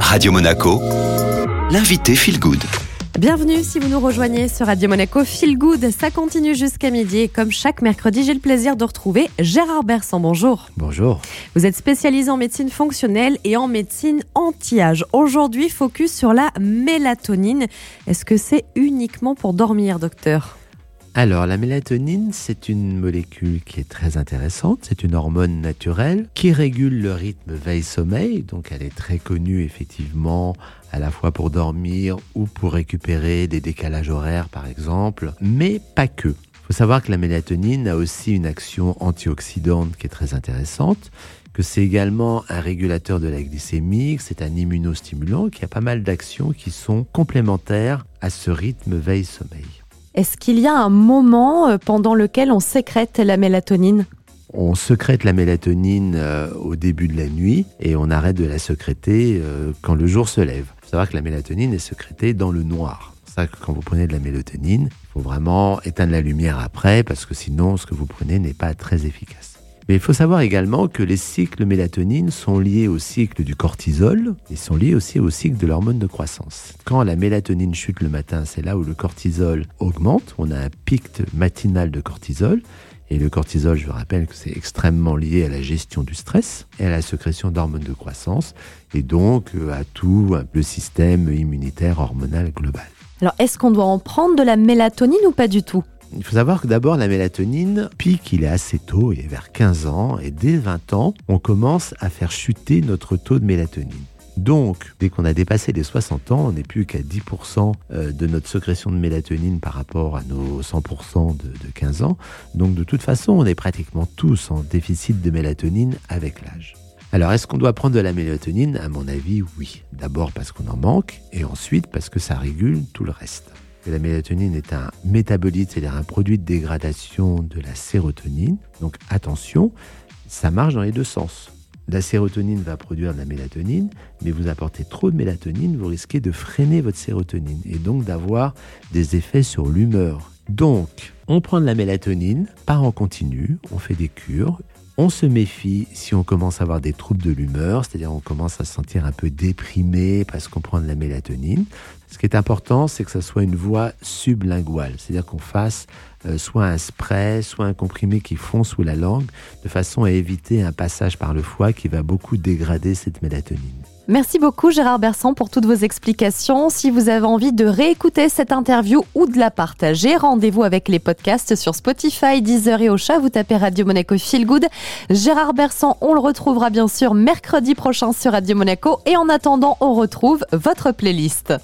Radio Monaco, l'invité Feel Good. Bienvenue si vous nous rejoignez sur Radio Monaco Feel Good. Ça continue jusqu'à midi et comme chaque mercredi, j'ai le plaisir de retrouver Gérard Bersan. Bonjour. Bonjour. Vous êtes spécialisé en médecine fonctionnelle et en médecine anti-âge. Aujourd'hui, focus sur la mélatonine. Est-ce que c'est uniquement pour dormir, docteur? Alors, la mélatonine, c'est une molécule qui est très intéressante. C'est une hormone naturelle qui régule le rythme veille-sommeil. Donc, elle est très connue, effectivement, à la fois pour dormir ou pour récupérer des décalages horaires, par exemple. Mais pas que. Il faut savoir que la mélatonine a aussi une action antioxydante qui est très intéressante que c'est également un régulateur de la glycémie, c'est un immunostimulant qui a pas mal d'actions qui sont complémentaires à ce rythme veille-sommeil. Est-ce qu'il y a un moment euh, pendant lequel on sécrète la mélatonine? On sécrète la mélatonine euh, au début de la nuit et on arrête de la sécréter euh, quand le jour se lève. Il faut savoir que la mélatonine est sécrétée dans le noir. C'est ça que quand vous prenez de la mélatonine, il faut vraiment éteindre la lumière après parce que sinon ce que vous prenez n'est pas très efficace. Mais il faut savoir également que les cycles mélatonine sont liés au cycle du cortisol et sont liés aussi au cycle de l'hormone de croissance. Quand la mélatonine chute le matin, c'est là où le cortisol augmente. On a un pic matinal de cortisol. Et le cortisol, je vous rappelle que c'est extrêmement lié à la gestion du stress et à la sécrétion d'hormones de croissance et donc euh, à tout le système immunitaire hormonal global. Alors, est-ce qu'on doit en prendre de la mélatonine ou pas du tout? Il faut savoir que d'abord, la mélatonine pique, il est assez tôt, il est vers 15 ans, et dès 20 ans, on commence à faire chuter notre taux de mélatonine. Donc, dès qu'on a dépassé les 60 ans, on n'est plus qu'à 10% euh, de notre sécrétion de mélatonine par rapport à nos 100% de, de 15 ans. Donc, de toute façon, on est pratiquement tous en déficit de mélatonine avec l'âge. Alors, est-ce qu'on doit prendre de la mélatonine? À mon avis, oui. D'abord parce qu'on en manque, et ensuite parce que ça régule tout le reste la mélatonine est un métabolite, c'est-à-dire un produit de dégradation de la sérotonine. Donc attention, ça marche dans les deux sens. La sérotonine va produire de la mélatonine, mais vous apportez trop de mélatonine, vous risquez de freiner votre sérotonine et donc d'avoir des effets sur l'humeur. Donc, on prend de la mélatonine, pas en continu, on fait des cures. On se méfie si on commence à avoir des troubles de l'humeur, c'est-à-dire on commence à se sentir un peu déprimé parce qu'on prend de la mélatonine. Ce qui est important, c'est que ça soit une voie sublinguale, c'est-à-dire qu'on fasse euh, soit un spray, soit un comprimé qui fond sous la langue, de façon à éviter un passage par le foie qui va beaucoup dégrader cette mélatonine. Merci beaucoup Gérard Bersan pour toutes vos explications. Si vous avez envie de réécouter cette interview ou de la partager, rendez-vous avec les podcasts sur Spotify, Deezer et Ocha. Vous tapez Radio Monaco Feel Good. Gérard Bersan, on le retrouvera bien sûr mercredi prochain sur Radio Monaco. Et en attendant, on retrouve votre playlist.